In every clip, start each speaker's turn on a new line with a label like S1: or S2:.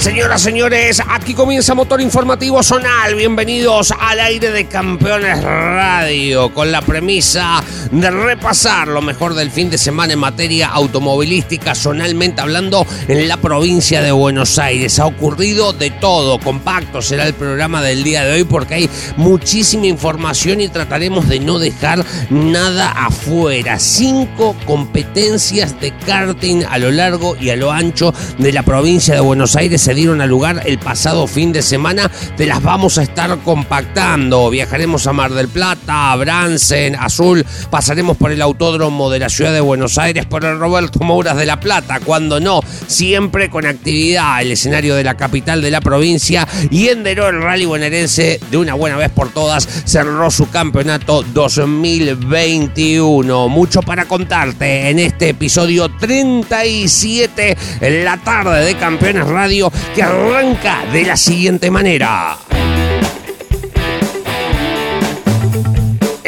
S1: Señoras, señores, aquí comienza Motor Informativo Zonal. Bienvenidos al aire de Campeones Radio con la premisa de repasar lo mejor del fin de semana en materia automovilística, zonalmente hablando, en la provincia de Buenos Aires. Ha ocurrido de todo. Compacto será el programa del día de hoy porque hay muchísima información y trataremos de no dejar nada afuera. Cinco competencias de karting a lo largo y a lo ancho de la provincia de Buenos Aires se dieron a lugar el pasado fin de semana. Te las vamos a estar compactando. Viajaremos a Mar del Plata, a Bransen, Azul. Pasaremos por el autódromo de la ciudad de Buenos Aires, por el Roberto Mouras de La Plata. Cuando no, siempre con actividad. El escenario de la capital de la provincia. Y enderó el rally bonaerense de una buena vez por todas. Cerró su campeonato 2021. Mucho para contarte en este episodio 37 en la tarde de Campeones Radio que arranca de la siguiente manera.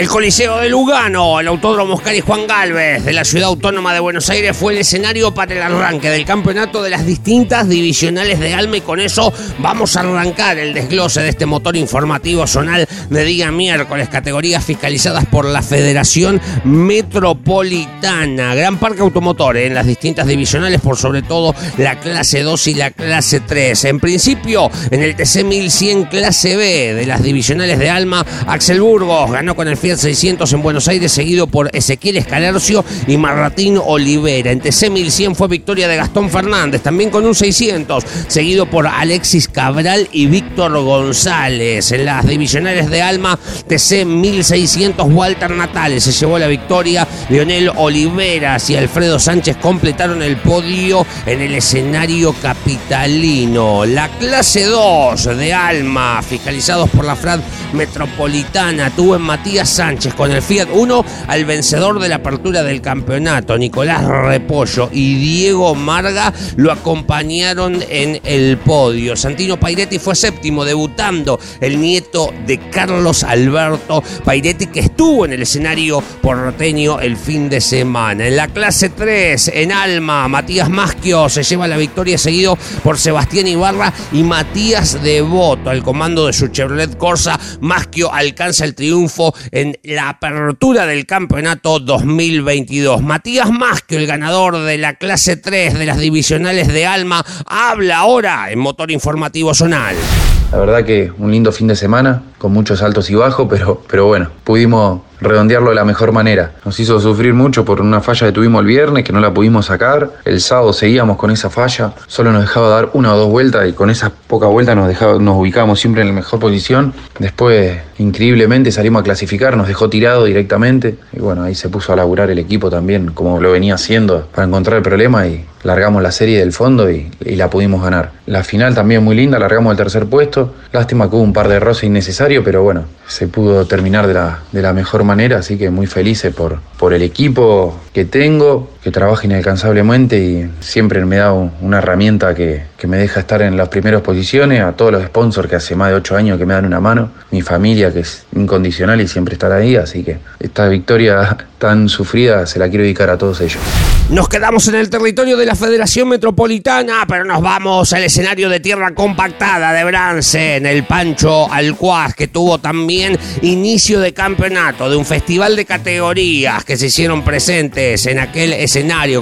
S1: El Coliseo de Lugano, el Autódromo Oscar y Juan Galvez de la Ciudad Autónoma de Buenos Aires fue el escenario para el arranque del campeonato de las distintas divisionales de Alma y con eso vamos a arrancar el desglose de este motor informativo zonal de día miércoles, categorías fiscalizadas por la Federación Metropolitana. Gran parque automotor en las distintas divisionales, por sobre todo la clase 2 y la clase 3. En principio, en el TC 1100 clase B de las divisionales de Alma, Axel Burgos ganó con el Fiat 600 en Buenos Aires, seguido por Ezequiel Escalercio y Marratín Olivera. En TC 1100 fue victoria de Gastón Fernández, también con un 600, seguido por Alexis Cabral y Víctor González. En las divisionales de Alma, TC 1600, Walter Natales se llevó la victoria. Leonel Oliveras y Alfredo Sánchez completaron el podio en el escenario capitalino. La clase 2 de Alma, fiscalizados por la FRAD Metropolitana, tuvo en Matías Sánchez con el Fiat 1 al vencedor de la apertura del campeonato, Nicolás Repollo y Diego Marga lo acompañaron en el podio. Santino Pairetti fue séptimo, debutando el nieto de Carlos Alberto Pairetti, que estuvo en el escenario porteño el fin de semana. En la clase 3, en Alma, Matías Maschio se lleva la victoria, seguido por Sebastián Ibarra y Matías Devoto. Al comando de su Chevrolet Corsa, Maschio alcanza el triunfo en la apertura del campeonato 2022. Matías Maschio, el ganador de la clase 3 de las divisionales de Alma, habla ahora en Motor Informativo Zonal.
S2: La verdad que un lindo fin de semana, con muchos altos y bajos, pero, pero bueno, pudimos redondearlo de la mejor manera. Nos hizo sufrir mucho por una falla que tuvimos el viernes, que no la pudimos sacar. El sábado seguíamos con esa falla, solo nos dejaba dar una o dos vueltas y con esas pocas vueltas nos, dejaba, nos ubicábamos siempre en la mejor posición. Después, increíblemente, salimos a clasificar, nos dejó tirado directamente. Y bueno, ahí se puso a laburar el equipo también, como lo venía haciendo, para encontrar el problema y largamos la serie del fondo y, y la pudimos ganar. La final también muy linda, largamos el tercer puesto. Lástima que hubo un par de roces innecesarios, pero bueno, se pudo terminar de la, de la mejor manera, así que muy felices por, por el equipo que tengo, que trabaja inalcanzablemente y siempre me da un- una herramienta que, que me deja estar en las primeras posiciones, a todos los sponsors que hace más de ocho años que me dan una mano, mi familia que es incondicional y siempre estar ahí, así que esta victoria tan sufrida se la quiero dedicar a todos ellos.
S1: Nos quedamos en el territorio de la Federación Metropolitana, pero nos vamos al escenario de tierra compactada de Bransen, el Pancho Alcuaz, que tuvo también inicio de campeonato de un festival de categorías que se hicieron presentes en aquel escenario,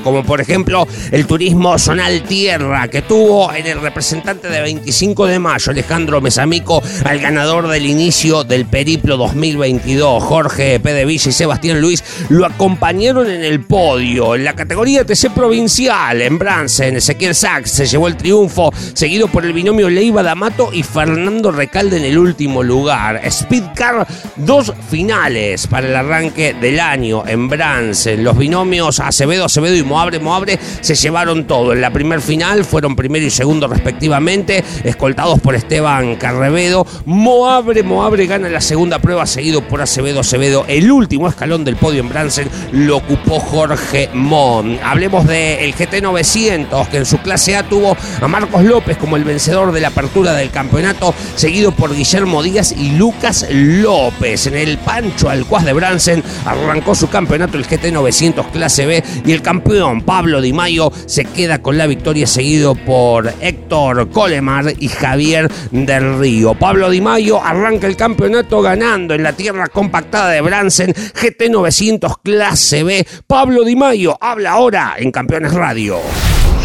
S1: como por ejemplo el turismo zonal tierra, que tuvo en el representante de 25 de mayo, Alejandro Mesamico, al ganador del inicio del periplo 2022, Jorge P. de Villa y Sebastián Luis, lo acompañaron en el podio. En la categoría TC provincial, en Bransen, Ezequiel Sachs se llevó el triunfo, seguido por el binomio Leiva D'Amato y Fernando Recalde en el último lugar. Speedcar, dos finales para el arranque del año en Bransen. Los binomios Acevedo Acevedo, y Moabre, Moabre se llevaron todo. En la primer final fueron primero y segundo respectivamente, escoltados por Esteban Carrevedo. Moabre, Moabre gana la segunda prueba, seguido por Acevedo, Acevedo. El último escalón del podio en Bransen lo ocupó Jorge Mon. Hablemos del GT 900, que en su clase A tuvo a Marcos López como el vencedor de la apertura del campeonato, seguido por Guillermo Díaz y Lucas López. En el Pancho Alcuaz de Bransen arrancó su campeonato el GT 900 clase B y el campeón Pablo Di Mayo se queda con la victoria seguido por Héctor Colemar y Javier del Río. Pablo Di Mayo arranca el campeonato ganando en la tierra compactada de Bransen GT 900 clase B. Pablo Di Mayo habla ahora en Campeones Radio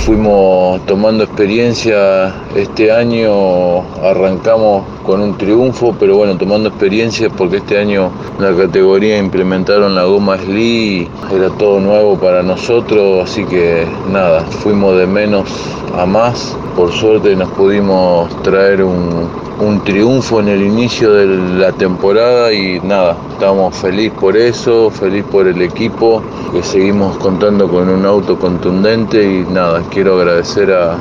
S3: fuimos tomando experiencia este año, arrancamos con un triunfo, pero bueno, tomando experiencia porque este año la categoría implementaron la goma Sli, era todo nuevo para nosotros, así que nada, fuimos de menos a más, por suerte nos pudimos traer un, un triunfo en el inicio de la temporada y nada, estamos felices por eso, feliz por el equipo, que seguimos contando con un auto contundente y nada, quiero agradecer a,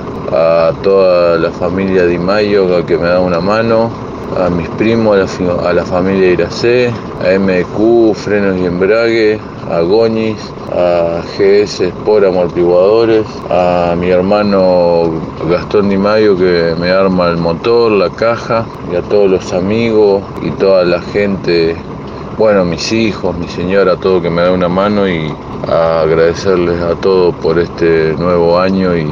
S3: toda la familia Di Mayo que me da una mano, a mis primos, a la, familia Iracé, a MQ, Frenos y Embrague, a Goñis, a GS Sport Amortiguadores, a mi hermano Gastón Di Mayo que me arma el motor, la caja, y a todos los amigos y toda la gente, bueno, mis hijos, mi señora, todo que me da una mano y agradecerles a todos por este nuevo año y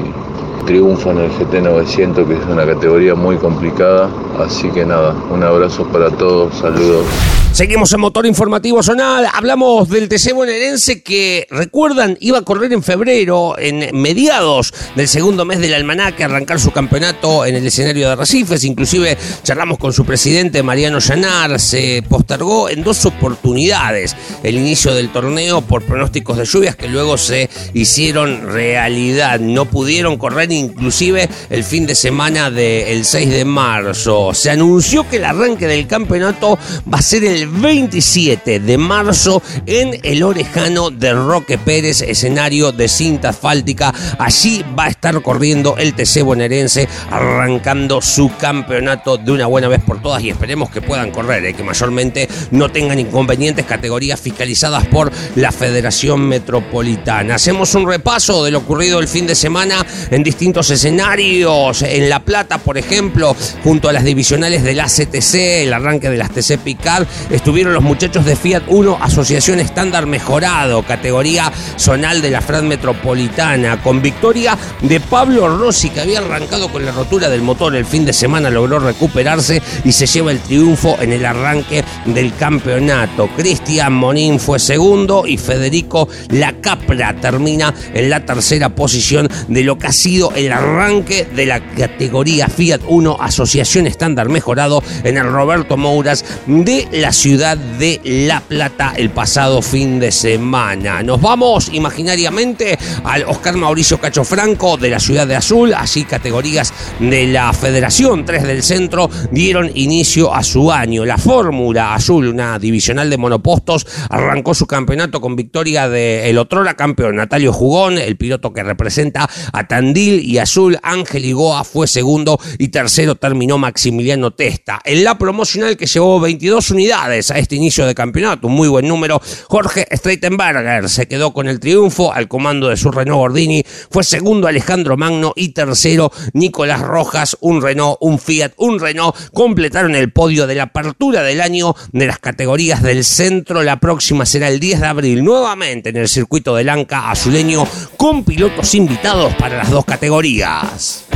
S3: triunfo en el GT 900 que es una categoría muy complicada, así que nada, un abrazo para todos, saludos.
S1: Seguimos en Motor Informativo Zonal. Hablamos del TC bonaerense que, recuerdan, iba a correr en febrero, en mediados del segundo mes del almanaque, arrancar su campeonato en el escenario de Recifes. Inclusive charlamos con su presidente, Mariano Llanar. Se postergó en dos oportunidades el inicio del torneo por pronósticos de lluvias que luego se hicieron realidad. No pudieron correr inclusive el fin de semana del 6 de marzo. Se anunció que el arranque del campeonato va a ser el 27 de marzo en el Orejano de Roque Pérez, escenario de cinta asfáltica. Allí va a estar corriendo el TC bonaerense, arrancando su campeonato de una buena vez por todas y esperemos que puedan correr, eh, que mayormente no tengan inconvenientes, categorías fiscalizadas por la Federación Metropolitana. Hacemos un repaso de lo ocurrido el fin de semana en distintos escenarios. En La Plata, por ejemplo, junto a las divisionales del ACTC, el arranque de las TC Picard, estuvieron los muchachos de Fiat 1, Asociación Estándar Mejorado, categoría zonal de la Fran Metropolitana, con victoria de Pablo Rossi, que había arrancado con la rotura del motor el fin de semana, logró recuperarse y se lleva el triunfo en el arranque del campeonato. Cristian Monín fue segundo y Federico La Capra termina en la tercera posición de lo que ha sido el arranque de la categoría Fiat 1 Asociación Estándar Mejorado en el Roberto Mouras de la ciudad de La Plata el pasado fin de semana. Nos vamos imaginariamente al Oscar Mauricio Cacho Franco de la ciudad de Azul, así categorías de la Federación 3 del Centro dieron inicio a su año. La Fórmula Azul, una divisional de monopostos, arrancó su campeonato con victoria de el otrora campeón Natalio Jugón, el piloto que representa a Tandil y Azul, Ángel Igoa fue segundo y tercero terminó Maximiliano Testa. En la promocional que llevó 22 unidades a este inicio de campeonato, un muy buen número. Jorge Streitenberger se quedó con el triunfo al comando de su Renault Gordini, fue segundo Alejandro Magno y tercero Nicolás Rojas, un Renault, un Fiat, un Renault, completaron el podio de la apertura del año de las categorías del centro. La próxima será el 10 de abril, nuevamente en el circuito de Lanca azuleño, con pilotos invitados para las dos categorías.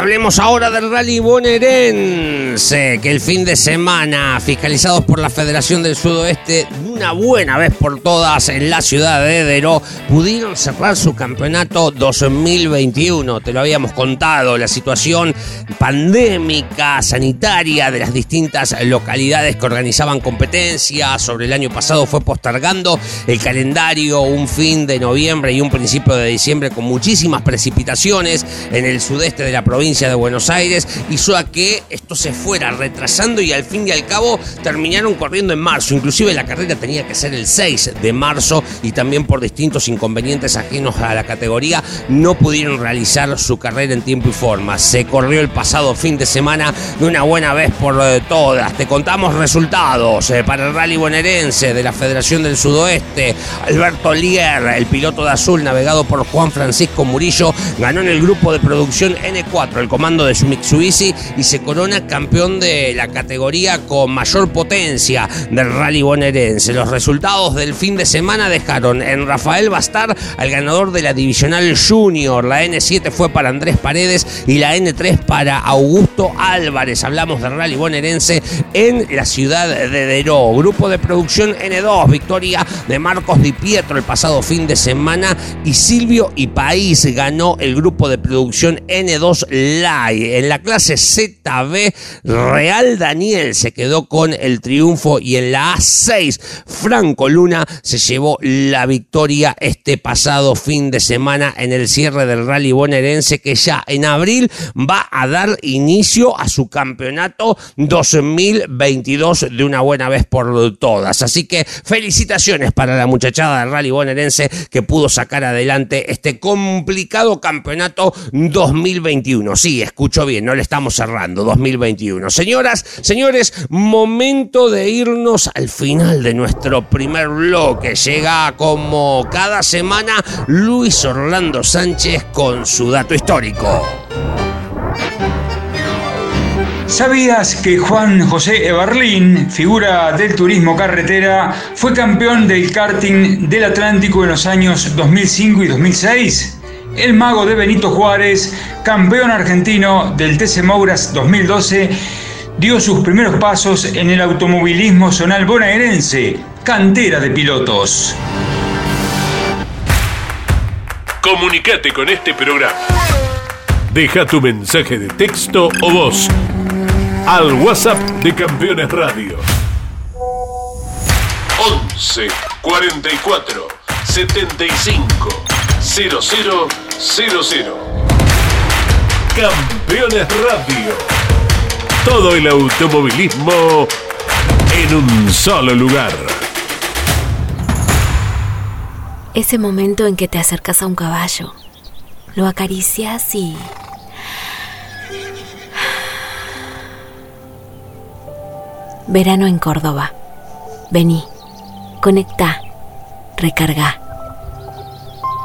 S1: Hablemos ahora del rally bonaerense, que el fin de semana, fiscalizados por la Federación del Sudoeste, una buena vez por todas en la ciudad de Edero, pudieron cerrar su campeonato 2021. Te lo habíamos contado, la situación pandémica, sanitaria de las distintas localidades que organizaban competencias sobre el año pasado fue postergando el calendario, un fin de noviembre y un principio de diciembre con muchísimas precipitaciones en el sudeste de la provincia provincia de Buenos Aires hizo a que esto se fuera retrasando y al fin y al cabo terminaron corriendo en marzo. Inclusive la carrera tenía que ser el 6 de marzo y también por distintos inconvenientes ajenos a la categoría no pudieron realizar su carrera en tiempo y forma. Se corrió el pasado fin de semana de una buena vez por eh, todas. Te contamos resultados eh, para el rally bonaerense de la Federación del Sudoeste. Alberto Lier, el piloto de azul navegado por Juan Francisco Murillo, ganó en el grupo de producción N4, el comando de su Mitsubishi, y se corona campeón de la categoría con mayor potencia del rally bonaerense. Los resultados del fin de semana dejaron en Rafael Bastar al ganador de la divisional junior. La N7 fue para Andrés Paredes y la N3 para Augusto Álvarez. Hablamos del rally bonaerense en la ciudad de Deró. Grupo de producción N2, victoria de Marcos Di Pietro el pasado fin de semana y Silvio y País ganó el grupo de producción N2 Live. En la clase ZB, Real Daniel se quedó con el triunfo y en la A6, Franco Luna se llevó la victoria este pasado fin de semana en el cierre del rally bonaerense que ya en abril va a dar inicio a su campeonato 2022 de una buena vez por todas. Así que felicitaciones para la muchachada del rally bonaerense que pudo sacar adelante este complicado campeonato 2021. Sí, escucho bien, no le estamos cerrando 2021. Señoras, señores, momento de irnos al final de nuestro primer bloque. Llega como cada semana Luis Orlando Sánchez con su dato histórico.
S4: ¿Sabías que Juan José Eberlín, figura del turismo carretera, fue campeón del karting del Atlántico en los años 2005 y 2006? El mago de Benito Juárez, campeón argentino del TC Mouras 2012, dio sus primeros pasos en el automovilismo zonal bonaerense, cantera de pilotos.
S5: Comunicate con este programa. Deja tu mensaje de texto o voz al WhatsApp de Campeones Radio. 11 44 75 0000. Campeones Radio. Todo el automovilismo en un solo lugar.
S6: Ese momento en que te acercas a un caballo, lo acaricias y... Verano en Córdoba. Vení, conecta, recarga.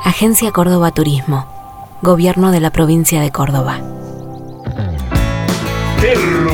S6: Agencia Córdoba Turismo. Gobierno de la provincia de Córdoba.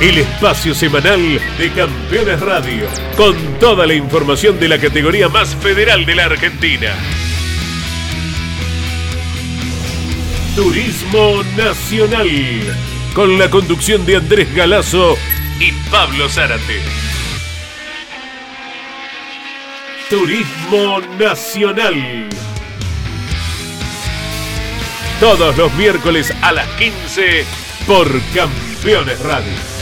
S5: El espacio semanal de Campeones Radio, con toda la información de la categoría más federal de la Argentina. Turismo Nacional, con la conducción de Andrés Galazo y Pablo Zárate. Turismo Nacional. Todos los miércoles a las 15 por Campeones Radio.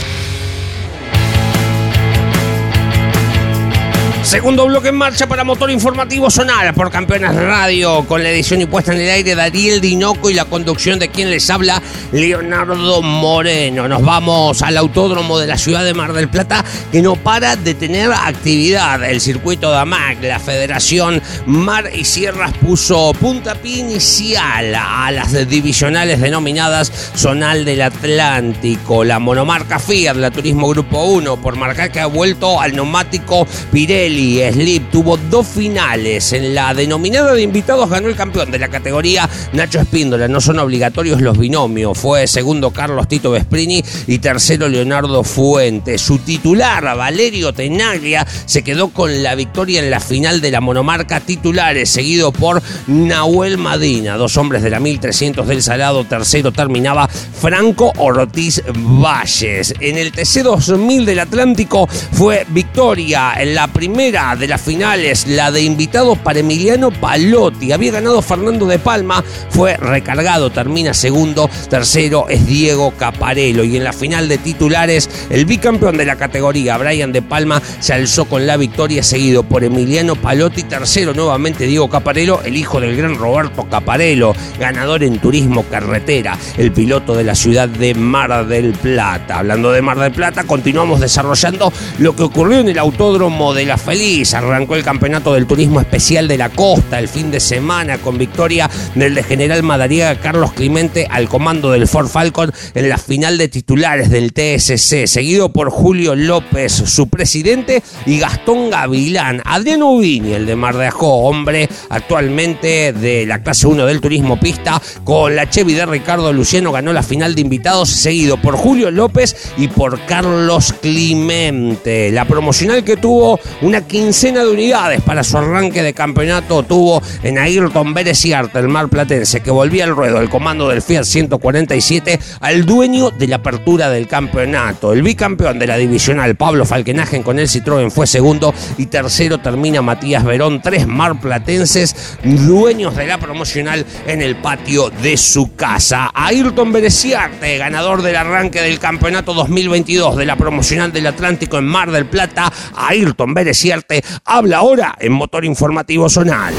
S1: Segundo bloque en marcha para Motor Informativo Sonar por Campeones Radio, con la edición y puesta en el aire de Dinoco y la conducción de quien les habla, Leonardo Moreno. Nos vamos al autódromo de la ciudad de Mar del Plata, que no para de tener actividad. El circuito de AMAC, la Federación Mar y Sierras, puso puntapié inicial a las divisionales denominadas Zonal del Atlántico. La monomarca Fiat, la Turismo Grupo 1, por marcar que ha vuelto al neumático Pirelli Rally Slip tuvo dos finales. En la denominada de invitados ganó el campeón de la categoría Nacho Espíndola. No son obligatorios los binomios. Fue segundo Carlos Tito Vesprini y tercero Leonardo Fuente. Su titular, Valerio Tenaglia, se quedó con la victoria en la final de la monomarca titulares, seguido por Nahuel Madina. Dos hombres de la 1300 del Salado. Tercero terminaba Franco Ortiz Valles. En el TC2000 del Atlántico fue victoria en la primera de las finales, la de invitados para Emiliano Palotti. Había ganado Fernando de Palma, fue recargado, termina segundo, tercero es Diego Caparelo. Y en la final de titulares, el bicampeón de la categoría, Brian de Palma, se alzó con la victoria, seguido por Emiliano Palotti, tercero nuevamente Diego Caparelo, el hijo del gran Roberto Caparelo, ganador en turismo carretera, el piloto de la ciudad de Mar del Plata. Hablando de Mar del Plata, continuamos desarrollando lo que ocurrió en el Autódromo de La Feliz. Arrancó el Campeonato del Turismo Especial de la Costa el fin de semana con victoria del de General Madariaga Carlos Clemente al comando del Ford Falcon en la final de titulares del TSC, seguido por Julio López, su presidente, y Gastón Gavilán. Adriano Ubini, el de Mar hombre actualmente de la clase 1 del turismo pista, con la Chevy de Ricardo Luciano ganó la final de invitados, seguido por Julio López y por Carlos Clemente. La promocional que tuvo una quincena de unidades para su arranque de campeonato tuvo en Ayrton Arte, el mar platense, que volvía al ruedo el comando del Fiat 147 al dueño de la apertura del campeonato. El bicampeón de la divisional, Pablo Falkenagen con el Citroën fue segundo y tercero termina Matías Verón, tres marplatenses dueños de la promocional en el patio de su casa. Ayrton Bereciarte, ganador del arranque del campeonato 2022 de la promocional del Atlántico en Mar del Plata, Ayrton Bereciarte, habla ahora en Motor Informativo Zonal.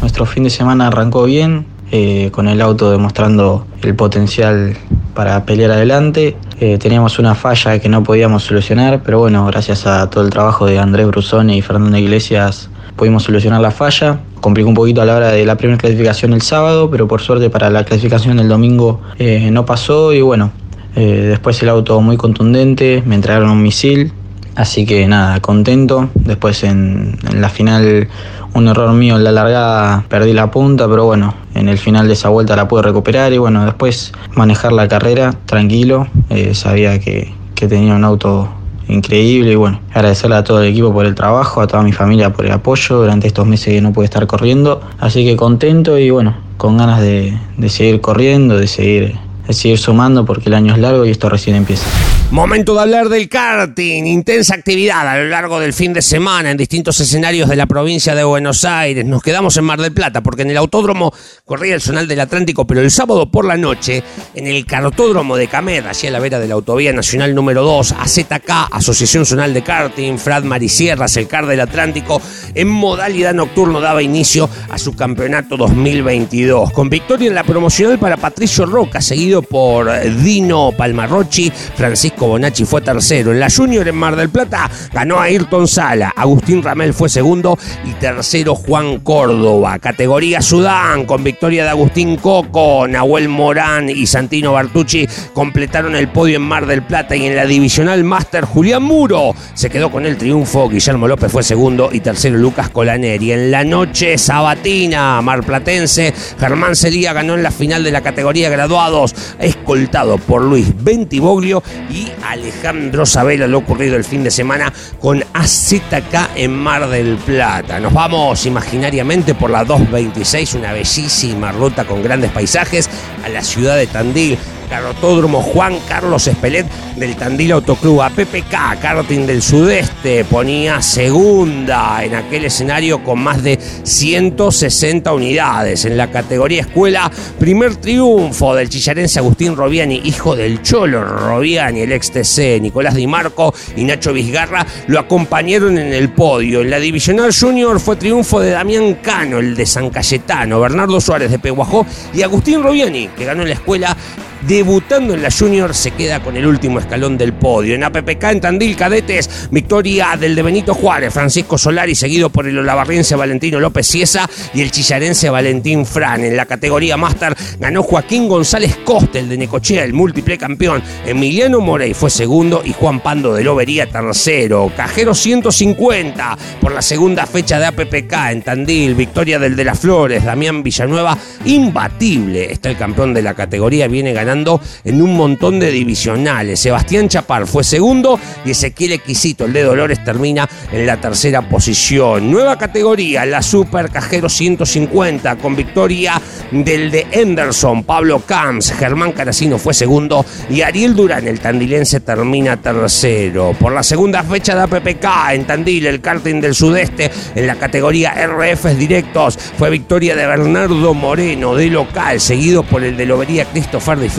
S7: Nuestro fin de semana arrancó bien, eh, con el auto demostrando el potencial para pelear adelante. Eh, teníamos una falla que no podíamos solucionar, pero bueno, gracias a todo el trabajo de Andrés Brusoni y Fernando Iglesias pudimos solucionar la falla. Complicó un poquito a la hora de la primera clasificación el sábado, pero por suerte para la clasificación del domingo eh, no pasó y bueno, después el auto muy contundente, me entregaron un misil, así que nada, contento. Después en la final un error mío en la largada, perdí la punta, pero bueno, en el final de esa vuelta la pude recuperar y bueno, después manejar la carrera tranquilo, eh, sabía que, que tenía un auto increíble y bueno, agradecerle a todo el equipo por el trabajo, a toda mi familia por el apoyo durante estos meses que no pude estar corriendo, así que contento y bueno, con ganas de, de seguir corriendo, de seguir seguir sumando porque el año es largo y esto recién empieza.
S1: Momento de hablar del karting, intensa actividad a lo largo del fin de semana en distintos escenarios de la provincia de Buenos Aires. Nos quedamos en Mar del Plata porque en el autódromo corría el zonal del Atlántico, pero el sábado por la noche en el cartódromo de Camed, allí a la vera de la autovía nacional número 2, AZK, Asociación Zonal de Karting, Frad Marisierras, el CAR del Atlántico, en modalidad nocturno daba inicio a su campeonato 2022, con victoria en la promocional para Patricio Roca, seguido por Dino Palmarrochi, Francisco Bonacci fue tercero. En la Junior en Mar del Plata ganó a Ayrton Sala, Agustín Ramel fue segundo y tercero Juan Córdoba. Categoría Sudán con victoria de Agustín Coco, Nahuel Morán y Santino Bartucci completaron el podio en Mar del Plata y en la divisional Master Julián Muro se quedó con el triunfo. Guillermo López fue segundo y tercero Lucas Colaneri. En la noche sabatina marplatense, Germán Celía ganó en la final de la categoría graduados escoltado por Luis Bentiboglio y Alejandro Sabela, lo ocurrido el fin de semana con AZK en Mar del Plata. Nos vamos imaginariamente por la 226, una bellísima ruta con grandes paisajes, a la ciudad de Tandil Carotódromo Juan Carlos Espelet del Tandil Autoclub. A PPK, karting del sudeste, ponía segunda en aquel escenario con más de 160 unidades. En la categoría escuela, primer triunfo del chillarense Agustín Robiani, hijo del Cholo Robiani, el ex TC, Nicolás Di Marco y Nacho Vizgarra lo acompañaron en el podio. En la divisional junior fue triunfo de Damián Cano, el de San Cayetano, Bernardo Suárez de Peguajó y Agustín Robiani, que ganó en la escuela debutando en la Junior, se queda con el último escalón del podio. En APPK en Tandil Cadetes, victoria del de Benito Juárez, Francisco Solari, seguido por el olavarriense Valentino López Ciesa y el chillarense Valentín Fran. En la categoría Master ganó Joaquín González Costel de Necochea, el múltiple campeón. Emiliano Morey fue segundo y Juan Pando de Lobería tercero. Cajero 150 por la segunda fecha de APPK en Tandil, victoria del de las Flores, Damián Villanueva, imbatible. Está el campeón de la categoría, viene ganando en un montón de divisionales. Sebastián Chapar fue segundo y Ezequiel Exquisito, el de Dolores, termina en la tercera posición. Nueva categoría, la Super Cajero 150, con victoria del de Henderson, Pablo Camps, Germán Caracino fue segundo y Ariel Durán, el tandilense, termina tercero. Por la segunda fecha de APPK en Tandil, el karting del sudeste, en la categoría RFs directos, fue victoria de Bernardo Moreno de local, seguido por el de Lobería Christopher de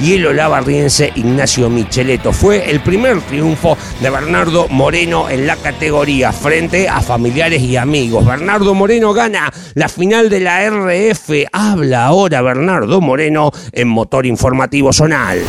S1: Y el olavarriense Ignacio Micheletto. Fue el primer triunfo de Bernardo Moreno en la categoría frente a familiares y amigos. Bernardo Moreno gana la final de la RF. Habla ahora Bernardo Moreno en Motor Informativo Zonal.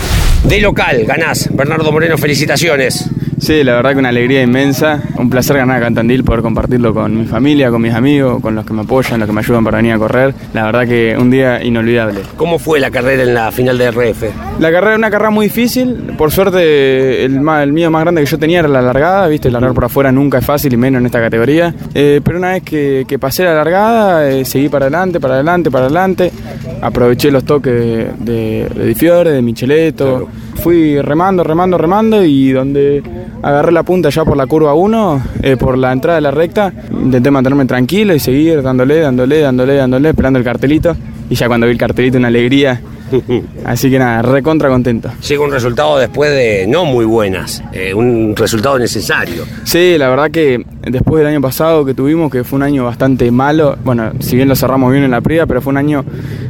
S1: De local, ganás. Bernardo Moreno, felicitaciones.
S8: Sí, la verdad que una alegría inmensa, un placer ganar acá en Tandil, poder compartirlo con mi familia, con mis amigos, con los que me apoyan, los que me ayudan para venir a correr. La verdad que un día inolvidable.
S1: ¿Cómo fue la carrera en la final de RF?
S8: La carrera una carrera muy difícil, por suerte el, ma- el mío más grande que yo tenía era la largada, viste, largar por afuera nunca es fácil y menos en esta categoría. Eh, pero una vez que, que pasé la largada, eh, seguí para adelante, para adelante, para adelante, aproveché los toques de, de, de Di Fiore, de Micheletto, fui remando, remando, remando y donde agarré la punta ya por la curva 1, eh, por la entrada de la recta, intenté mantenerme tranquilo y seguir dándole, dándole, dándole, dándole, esperando el cartelito. Y ya cuando vi el cartelito, una alegría. Así que nada, recontra contento.
S1: Llega un resultado después de no muy buenas, eh, un resultado necesario.
S8: Sí, la verdad que después del año pasado que tuvimos, que fue un año bastante malo, bueno, si bien lo cerramos bien en la prida, pero fue un año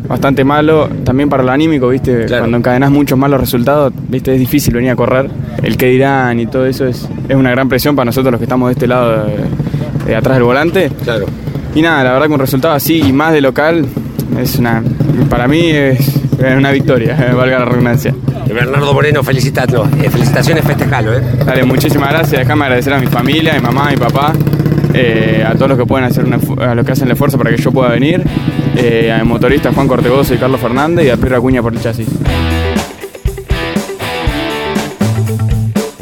S8: bastante malo también para lo anímico, ¿viste? Cuando encadenas muchos malos resultados, ¿viste? Es difícil venir a correr. El que dirán y todo eso es, es una gran presión para nosotros los que estamos de este lado de, de atrás del volante.
S1: Claro.
S8: Y nada, la verdad que un resultado así y más de local es una, para mí es una victoria, valga la redundancia.
S1: Bernardo Moreno, felicitando. Eh, felicitaciones, festejalo, ¿eh?
S8: Dale, muchísimas gracias. Déjame agradecer a mi familia, a mi mamá, a mi papá, eh, a todos los que pueden hacer una, a los que hacen el esfuerzo para que yo pueda venir, eh, a mi motorista Juan Cortegoso y Carlos Fernández y a Pirra Acuña por el chasis.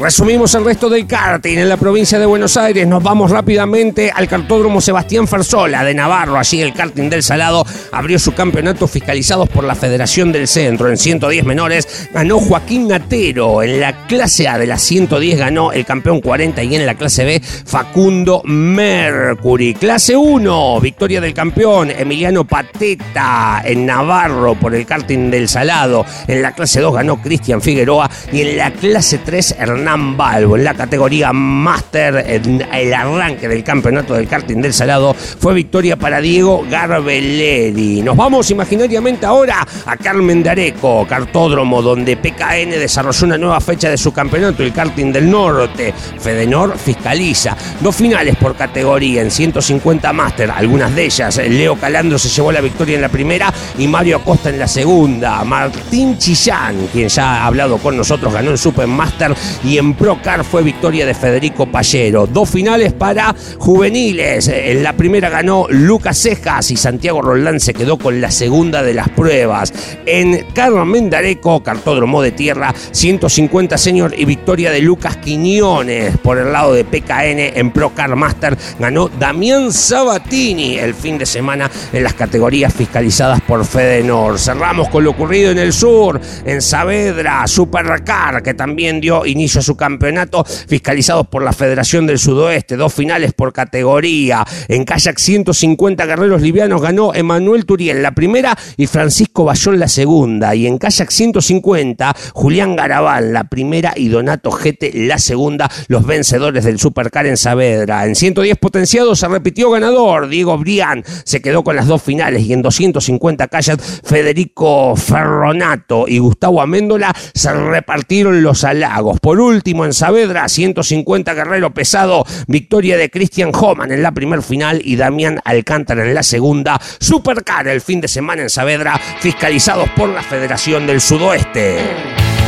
S1: Resumimos el resto del karting en la provincia de Buenos Aires. Nos vamos rápidamente al cartódromo Sebastián Fersola de Navarro. Allí el karting del Salado abrió su campeonato fiscalizados por la Federación del Centro. En 110 menores ganó Joaquín Natero. En la clase A de las 110 ganó el campeón 40 y en la clase B Facundo Mercury. Clase 1, victoria del campeón Emiliano Pateta en Navarro por el karting del Salado. En la clase 2 ganó Cristian Figueroa y en la clase 3 Hernán Balbo. En la categoría Master, en el arranque del campeonato del karting del Salado, fue victoria para Diego Garbelleri. Nos vamos imaginariamente ahora a Carmen de Areco, cartódromo, donde PKN desarrolló una nueva fecha de su campeonato, el karting del norte. Fedenor fiscaliza. Dos finales por categoría en 150 Master, algunas de ellas. Leo Calandro se llevó la victoria en la primera y Mario Acosta en la segunda. Martín Chillán, quien ya ha hablado con nosotros, ganó en Supermaster y en Procar fue victoria de Federico Pallero. Dos finales para juveniles. En la primera ganó Lucas Cejas y Santiago Roldán se quedó con la segunda de las pruebas. En Carmen de Areco, cartódromo de tierra, 150 senior y victoria de Lucas Quiñones. Por el lado de PKN en Procar Master ganó Damián Sabatini el fin de semana en las categorías fiscalizadas por Fedenor. Cerramos con lo ocurrido en el sur, en Saavedra, Supercar, que también dio inicio a su campeonato, fiscalizados por la Federación del Sudoeste, dos finales por categoría. En kayak 150 guerreros livianos ganó Emanuel Turiel la primera y Francisco Bayón la segunda. Y en kayak 150, Julián Garabal la primera y Donato Gete la segunda, los vencedores del Supercar en Saavedra. En 110 potenciados se repitió ganador, Diego Brián se quedó con las dos finales y en 250 kayak Federico Ferronato y Gustavo Améndola se repartieron los halagos. Por último, último en Saavedra, 150 Guerrero pesado, victoria de Christian Homan en la primer final y Damián Alcántara en la segunda. Supercar el fin de semana en Saavedra, fiscalizados por la Federación del Sudoeste.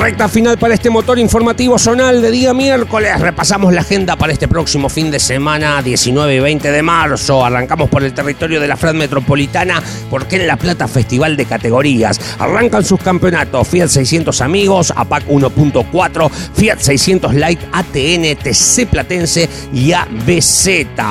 S1: Recta final para este motor informativo zonal de día miércoles. Repasamos la agenda para este próximo fin de semana, 19 y 20 de marzo. Arrancamos por el territorio de la FRAD Metropolitana, porque en La Plata Festival de Categorías. Arrancan sus campeonatos Fiat 600 Amigos, APAC 1.4, Fiat 600 Light, ATN, TC Platense y ABZ.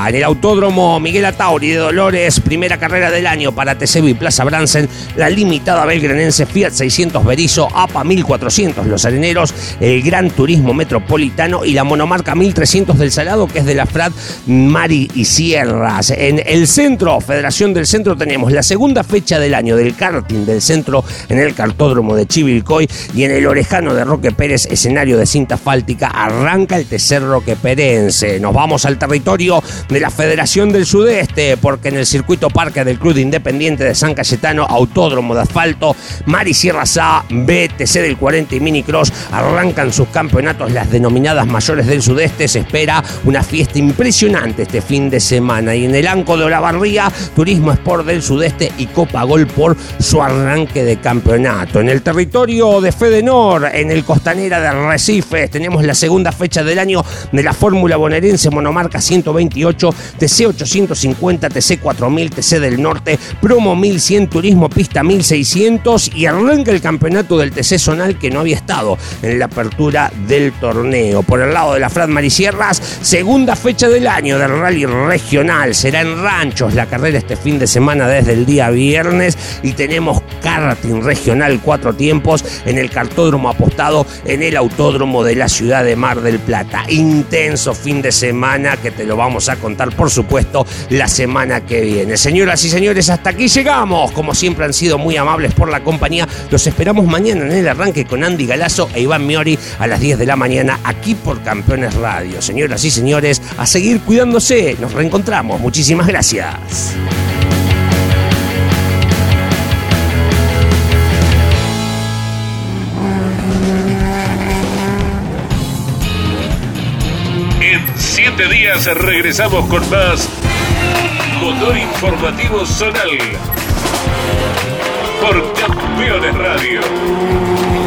S1: En el Autódromo Miguel Atauri de Dolores, primera carrera del año para TCB y Plaza Bransen, la limitada belgranense Fiat 600 Berizo, APA 1400 los Areneros, el Gran Turismo Metropolitano y la monomarca 1300 del Salado, que es de la FRAD Mari y Sierras. En el centro, Federación del Centro, tenemos la segunda fecha del año del karting del centro en el cartódromo de Chivilcoy y en el Orejano de Roque Pérez, escenario de cinta asfáltica, arranca el tercer Roque Perense. Nos vamos al territorio de la Federación del Sudeste, porque en el circuito parque del Club Independiente de San Cayetano, autódromo de asfalto, Mari Sierras A, BTC del 40 y Minicross arrancan sus campeonatos, las denominadas mayores del sudeste. Se espera una fiesta impresionante este fin de semana. Y en el Anco de Olavarría, Turismo Sport del Sudeste y Copa Gol por su arranque de campeonato. En el territorio de Fedenor, en el Costanera de Recife, tenemos la segunda fecha del año de la Fórmula Bonaerense Monomarca 128, TC 850, TC 4000, TC del Norte, Promo 1100, Turismo Pista 1600 y arranca el campeonato del TC Zonal que no había estado en la apertura del torneo. Por el lado de la Fran Marisierras, segunda fecha del año del rally regional. Será en Ranchos la carrera este fin de semana desde el día viernes y tenemos karting regional cuatro tiempos en el cartódromo apostado en el autódromo de la ciudad de Mar del Plata. Intenso fin de semana que te lo vamos a contar, por supuesto, la semana que viene. Señoras y señores, hasta aquí llegamos. Como siempre han sido muy amables por la compañía, los esperamos mañana en el arranque con Andy Galazo e Iván Miori a las 10 de la mañana aquí por Campeones Radio. Señoras y señores, a seguir cuidándose. Nos reencontramos. Muchísimas gracias.
S5: En siete días regresamos con más Motor Informativo Zonal por Campeones Radio.